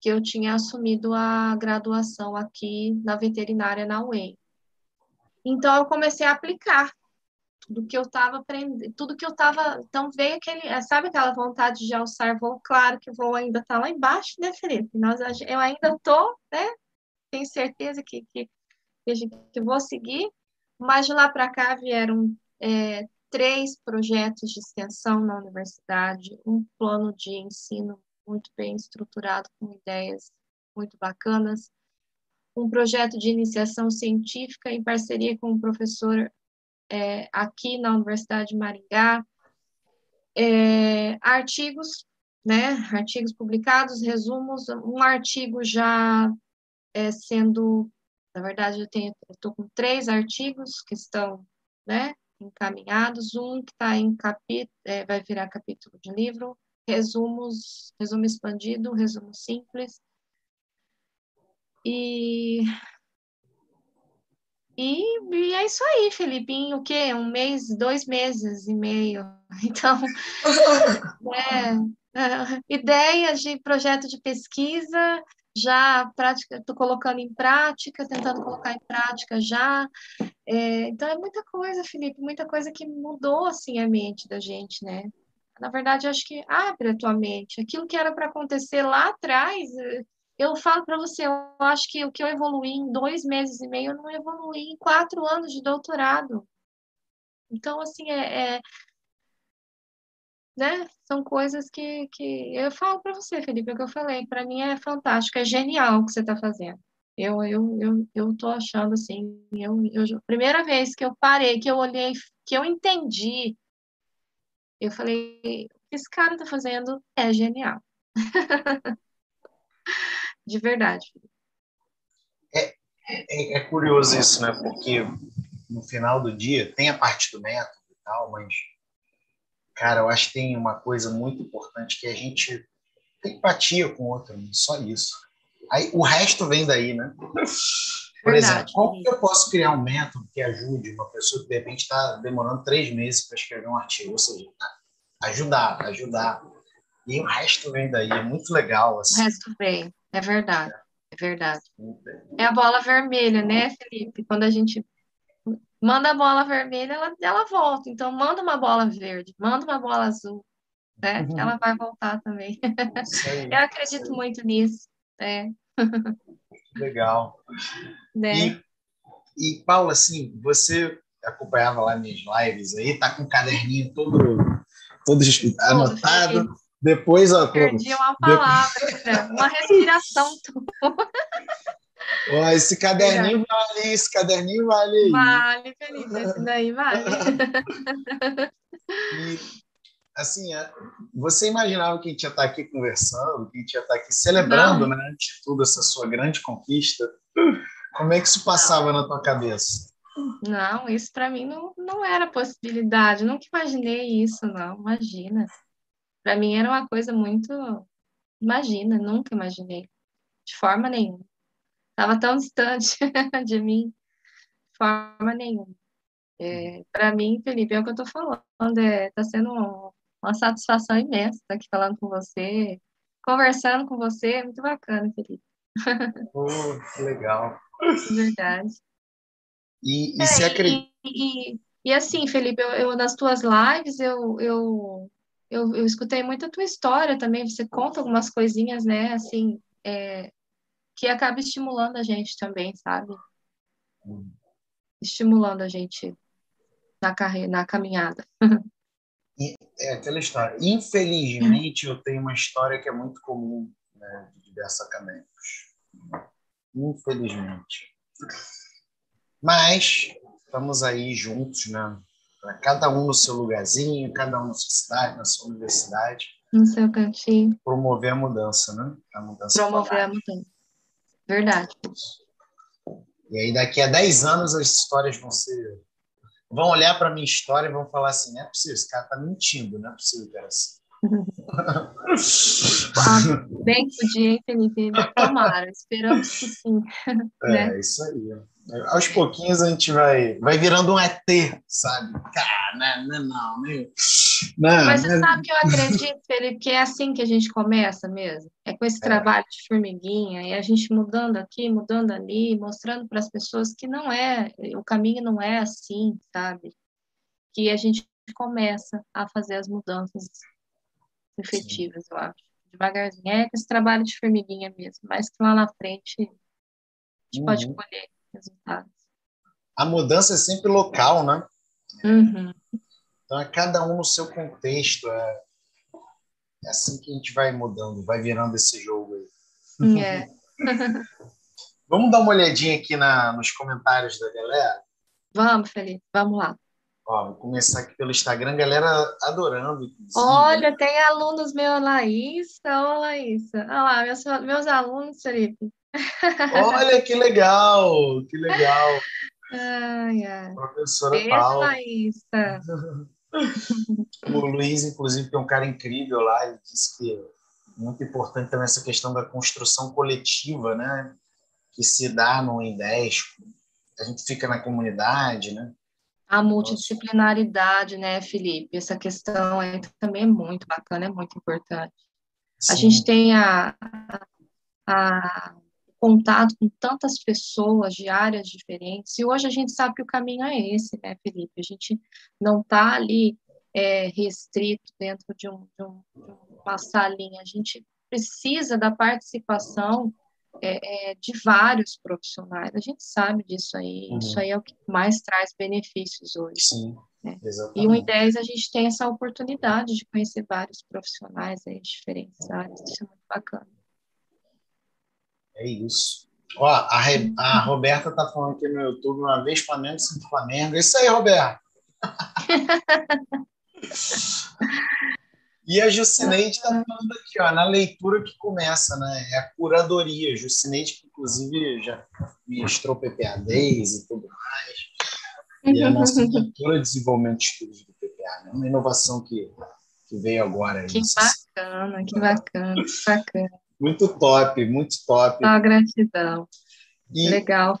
que eu tinha assumido a graduação aqui na veterinária na UEM. Então eu comecei a aplicar tudo que eu estava aprendendo, tudo que eu estava. Então veio aquele, sabe aquela vontade de alçar voo? Claro que o voo ainda está lá embaixo, né, Felipe? Nós, eu ainda estou, né? Tenho certeza que, que, que vou seguir, mas de lá para cá vieram é, três projetos de extensão na universidade, um plano de ensino muito bem estruturado, com ideias muito bacanas. Um projeto de iniciação científica em parceria com o um professor é, aqui na Universidade de Maringá. É, artigos, né? Artigos publicados, resumos, um artigo já é, sendo, na verdade, eu tenho, estou com três artigos que estão, né? Encaminhados, um que está em capítulo, é, vai virar capítulo de livro, resumos, resumo expandido, resumo simples. E, e, e é isso aí, Felipe. o quê? Um mês, dois meses e meio. Então, é, é, ideias de projeto de pesquisa, já prática, estou colocando em prática, tentando colocar em prática já. É, então é muita coisa, Felipe, muita coisa que mudou assim a mente da gente, né? na verdade, acho que abre a tua mente. Aquilo que era para acontecer lá atrás, eu falo para você, eu acho que o que eu evoluí em dois meses e meio, eu não evoluí em quatro anos de doutorado. Então, assim, é, é né? São coisas que, que eu falo para você, Felipe, é o que eu falei. Para mim é fantástico, é genial o que você está fazendo. Eu, eu, eu, eu tô achando assim, eu, eu, primeira vez que eu parei, que eu olhei, que eu entendi eu falei, o que esse cara tá fazendo é genial. De verdade. É, é, é, curioso isso, né? Porque no final do dia tem a parte do método e tal, mas, cara, eu acho que tem uma coisa muito importante que a gente tem empatia com o outro, só isso. Aí o resto vem daí, né? Por Verdade. exemplo, como que eu posso criar um método que ajude uma pessoa que de repente está demorando três meses para escrever um artigo? Ou seja, ajudar, ajudar. E o resto vem daí, é muito legal. Assim. O resto vem, é verdade, é verdade. É a bola vermelha, né, Felipe? Quando a gente manda a bola vermelha, ela, ela volta. Então, manda uma bola verde, manda uma bola azul, né? Uhum. Ela vai voltar também. Eu acredito muito nisso. É. Legal. Né? E, e, Paula, assim, você acompanhava lá minhas lives aí, tá com o caderninho todo, todo anotado. Depois, ó, Perdi uma palavra, depois... uma respiração. Ó, esse caderninho é. vale, esse caderninho vale. Vale, Felipe, esse daí vale. E, assim, você imaginava que a gente ia estar aqui conversando, que a gente ia estar aqui celebrando, Não. né, de tudo, essa sua grande conquista? Como é que isso passava Não. na tua cabeça? Não, isso para mim não, não era possibilidade, nunca imaginei isso, não, imagina. Para mim era uma coisa muito, Imagina, nunca imaginei. De forma nenhuma. Estava tão distante de mim. De forma nenhuma. É, Para mim, Felipe, é o que eu estou falando. Está é, tá sendo uma satisfação imensa estar aqui falando com você, conversando com você. É muito bacana, Felipe. Oh, que legal. Verdade. E, e é, você acredita. E, e, e, assim, Felipe, eu, eu, nas tuas lives eu, eu, eu, eu escutei muito a tua história também. Você conta algumas coisinhas, né? Assim, é, que acaba estimulando a gente também, sabe? Hum. Estimulando a gente na carreira, na caminhada. É aquela história. Infelizmente, eu tenho uma história que é muito comum né, de diversacamentos. Infelizmente. Mas estamos aí juntos, né? Cada um no seu lugarzinho, cada um na sua cidade, na sua universidade. No seu cantinho. Promover a mudança, né? A mudança Promover a mudança. Verdade. E aí, daqui a 10 anos, as histórias vão ser. Vão olhar para minha história e vão falar assim: não é possível, esse cara está mentindo, não é possível que era assim. ah, bem podia, hein, Felipe? Tomara, esperamos que sim. É, né? isso aí. Aos pouquinhos a gente vai, vai virando um ET, sabe? Cara, né? não, não, né? não, Mas você sabe que eu acredito, Felipe, que é assim que a gente começa mesmo. É com esse é. trabalho de formiguinha, e a gente mudando aqui, mudando ali, mostrando para as pessoas que não é, o caminho não é assim, sabe? Que a gente começa a fazer as mudanças efetivas, Sim. eu acho. Devagarzinho. É esse trabalho de formiguinha mesmo, mas que lá na frente a gente uhum. pode colher resultados. A mudança é sempre local, né? Uhum. Então é cada um no seu contexto. É, é assim que a gente vai mudando, vai virando esse jogo aí. É. Vamos dar uma olhadinha aqui na, nos comentários da galera? Vamos, Felipe, vamos lá. Ó, vou começar aqui pelo Instagram, galera adorando. Olha, tem alunos meus, Laísa, ó, Laísa. Olha lá, meus, meus alunos, Felipe. Olha que legal, que legal. Ai, ai. Professora Beijo, Paula. Laísa. o Luiz, inclusive, que é um cara incrível lá, ele disse que é muito importante também essa questão da construção coletiva, né? Que se dá no INDESCO. A gente fica na comunidade, né? A multidisciplinaridade, né, Felipe? Essa questão aí também é muito bacana, é muito importante. Sim. A gente tem a, a, contato com tantas pessoas de áreas diferentes, e hoje a gente sabe que o caminho é esse, né, Felipe? A gente não está ali é, restrito dentro de, um, de, um, de uma salinha, a gente precisa da participação é, é, de vários profissionais. A gente sabe disso aí. Uhum. Isso aí é o que mais traz benefícios hoje. Sim, né? E o I10 a gente tem essa oportunidade de conhecer vários profissionais aí diferentes áreas. Isso é muito bacana. É isso. Ó, a, Re... a Roberta tá falando aqui no YouTube uma vez Flamengo, sempre Flamengo. Isso aí, Roberta. E a Jucineide está falando aqui, ó, na leitura que começa, né? É a curadoria. Jucineide, que inclusive já ministrou PPA-10 e tudo mais. E a nossa leitura de desenvolvimento de estudos do PPA, né? Uma inovação que, que veio agora. Que bacana, que bacana, que bacana. Muito top, muito top. Ah, gratidão. E, Legal.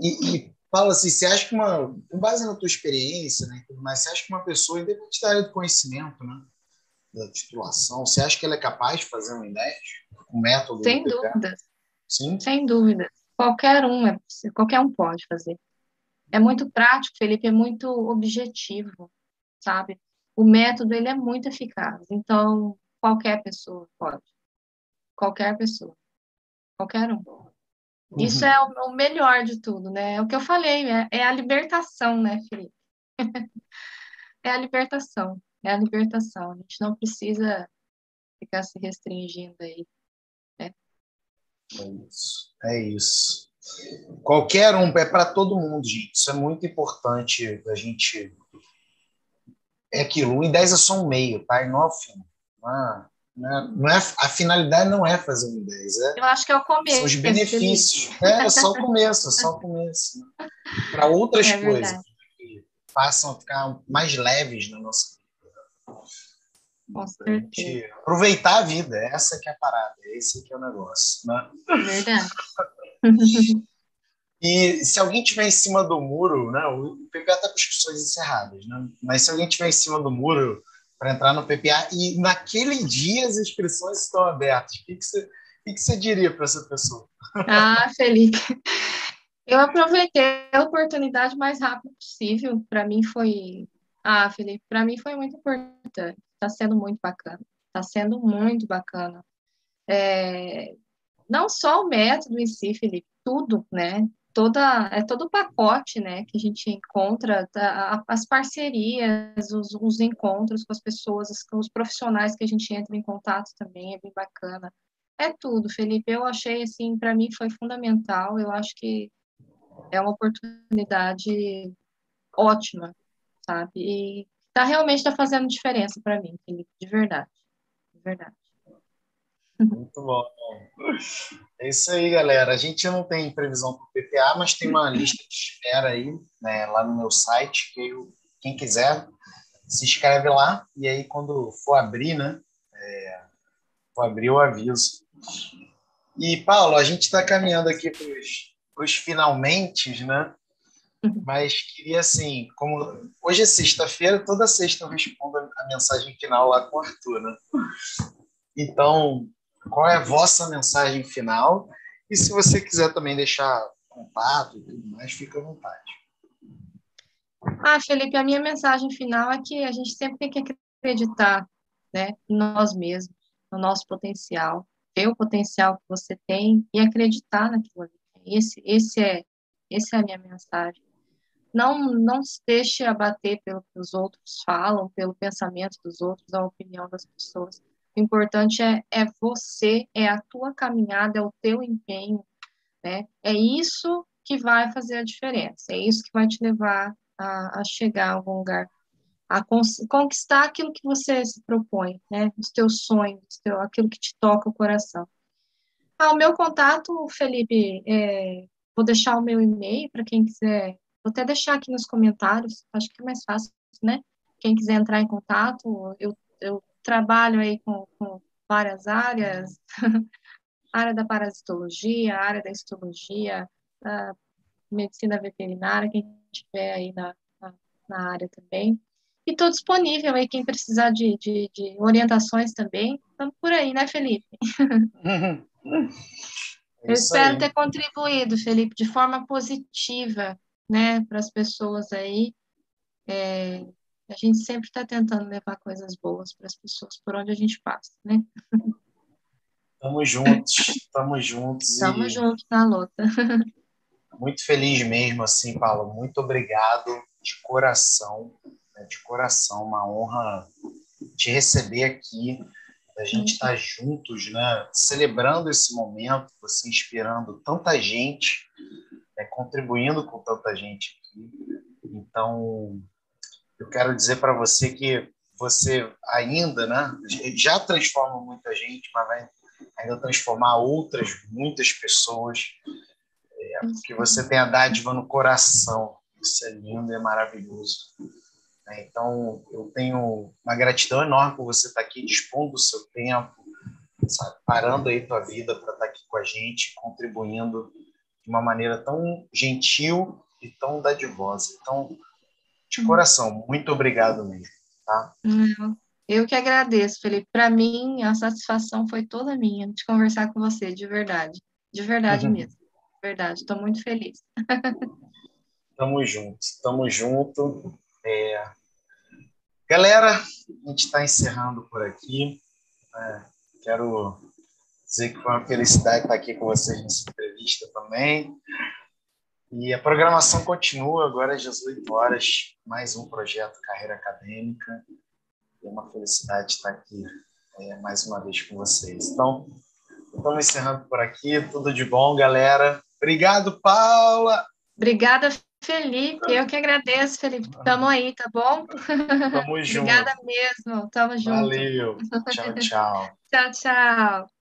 E, e fala assim, você acha que uma, com base na tua experiência, né, mas você acha que uma pessoa, independente da área do conhecimento, né, da titulação, você acha que ela é capaz de fazer um INES com método? Sem dúvida. Sim? Sem dúvida. Qualquer um, é, qualquer um pode fazer. É muito prático, Felipe, é muito objetivo, sabe? O método, ele é muito eficaz. Então, qualquer pessoa pode. Qualquer pessoa. Qualquer um. Uhum. Isso é o, o, melhor de tudo, né? É o que eu falei, é, é a libertação, né, Felipe? é a libertação é a libertação. A gente não precisa ficar se restringindo aí. Né? É isso. É isso. Qualquer um, é para todo mundo, gente. Isso é muito importante a gente. É aquilo, o I10 é só um meio, tá? E não é o fim. Não é, não é, a finalidade não é fazer um I10. É, Eu acho que é o começo. São os benefícios. É, é só o começo, é só o começo. Né? Para outras é coisas que façam ficar mais leves na nossa Com certeza. Aproveitar a vida, essa que é a parada, esse que é o negócio, né? Verdade. E se alguém tiver em cima do muro, né, o PPA está com inscrições encerradas, né? mas se alguém tiver em cima do muro para entrar no PPA e naquele dia as inscrições estão abertas, o que, que, você, o que, que você diria para essa pessoa? Ah, Felipe, eu aproveitei a oportunidade o mais rápido possível. Para mim foi. Ah, Felipe, para mim foi muito importante. Está sendo muito bacana. Está sendo muito bacana. É... Não só o método em si, Felipe, tudo, né? toda é todo o pacote né que a gente encontra tá, as parcerias os, os, encontros com as pessoas os profissionais que a gente entra em contato também é bem bacana é tudo Felipe eu achei assim para mim foi fundamental eu acho que é uma oportunidade ótima sabe e tá realmente está fazendo diferença para mim Felipe de verdade de verdade muito bom. É isso aí, galera. A gente não tem previsão para o PPA, mas tem uma lista de espera aí, né, lá no meu site, que eu, quem quiser se inscreve lá e aí quando for abrir, né, é, for abrir eu aviso. E Paulo, a gente está caminhando aqui para os finalmente, né? Mas queria assim, como hoje é sexta-feira, toda sexta eu respondo a mensagem final lá com o Arthur, né? Então, qual é a vossa mensagem final. E se você quiser também deixar contato e tudo mais, fica à vontade. Ah, Felipe, a minha mensagem final é que a gente sempre tem que acreditar né, em nós mesmos, no nosso potencial, ver o potencial que você tem e acreditar naquilo ali. Esse, esse é, esse é a minha mensagem. Não, não se deixe abater pelo que os outros falam, pelo pensamento dos outros, a opinião das pessoas. O importante é, é você, é a tua caminhada, é o teu empenho, né? É isso que vai fazer a diferença, é isso que vai te levar a, a chegar a algum lugar, a conquistar aquilo que você se propõe, né? Os teus sonhos, teu, aquilo que te toca o coração. Ah, o meu contato, Felipe, é, vou deixar o meu e-mail para quem quiser, vou até deixar aqui nos comentários, acho que é mais fácil, né? Quem quiser entrar em contato, eu, eu trabalho aí com, com várias áreas, área da parasitologia, área da histologia, a medicina veterinária, quem tiver aí na, na, na área também. E estou disponível aí, quem precisar de, de, de orientações também. Estamos por aí, né, Felipe? É Eu espero aí. ter contribuído, Felipe, de forma positiva, né, para as pessoas aí. É, a gente sempre está tentando levar coisas boas para as pessoas por onde a gente passa, né? Tamo juntos, tamo juntos. Tamo e... juntos na luta. Muito feliz mesmo, assim, Paulo. Muito obrigado de coração, né? de coração, uma honra te receber aqui, a gente estar tá juntos, né? Celebrando esse momento, você inspirando tanta gente? Contribuindo com tanta gente aqui. Então, eu quero dizer para você que você ainda, né, já transforma muita gente, mas vai ainda transformar outras, muitas pessoas, é, porque você tem a dádiva no coração. Isso é lindo, é maravilhoso. É, então, eu tenho uma gratidão enorme por você estar aqui, dispondo do seu tempo, sabe, parando aí tua vida para estar aqui com a gente, contribuindo de uma maneira tão gentil e tão dadivosa. Então, de coração, muito obrigado mesmo. Tá? Eu que agradeço, Felipe. Para mim, a satisfação foi toda minha de conversar com você, de verdade. De verdade uhum. mesmo. De verdade, estou muito feliz. Tamo junto, tamo junto. É... Galera, a gente está encerrando por aqui. É, quero dizer que foi uma felicidade estar aqui com vocês nessa entrevista também. E a programação continua agora às 18 horas, mais um projeto Carreira Acadêmica. É uma felicidade estar aqui é, mais uma vez com vocês. Então, estamos encerrando por aqui. Tudo de bom, galera. Obrigado, Paula. Obrigada, Felipe. Eu que agradeço, Felipe. Tamo aí, tá bom? Tamo junto. Obrigada mesmo. Tamo junto. Valeu. Tchau, tchau. tchau, tchau.